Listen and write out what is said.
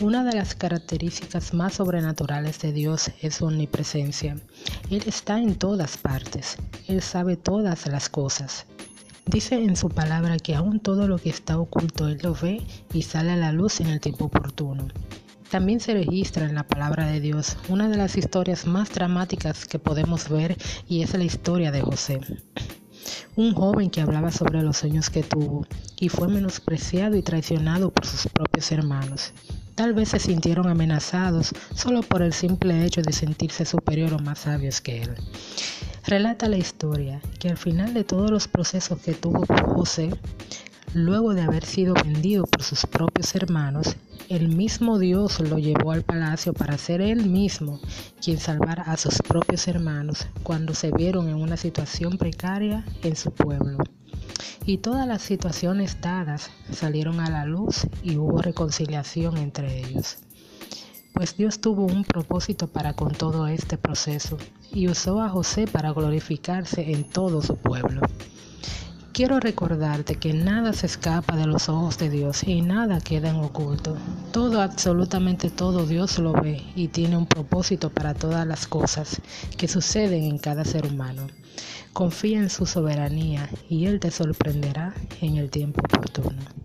Una de las características más sobrenaturales de Dios es su omnipresencia. Él está en todas partes. Él sabe todas las cosas. Dice en su palabra que aún todo lo que está oculto Él lo ve y sale a la luz en el tiempo oportuno. También se registra en la palabra de Dios una de las historias más dramáticas que podemos ver y es la historia de José un joven que hablaba sobre los sueños que tuvo y fue menospreciado y traicionado por sus propios hermanos. Tal vez se sintieron amenazados solo por el simple hecho de sentirse superior o más sabios que él. Relata la historia que al final de todos los procesos que tuvo José, luego de haber sido vendido por sus propios hermanos, el mismo Dios lo llevó al palacio para ser él mismo quien salvara a sus propios hermanos cuando se vieron en una situación precaria en su pueblo y todas las situaciones dadas salieron a la luz y hubo reconciliación entre ellos. Pues Dios tuvo un propósito para con todo este proceso y usó a José para glorificarse en todo su pueblo. Quiero recordarte que nada se escapa de los ojos de Dios y nada queda en oculto. Todo, absolutamente todo Dios lo ve y tiene un propósito para todas las cosas que suceden en cada ser humano. Confía en su soberanía y Él te sorprenderá en el tiempo oportuno.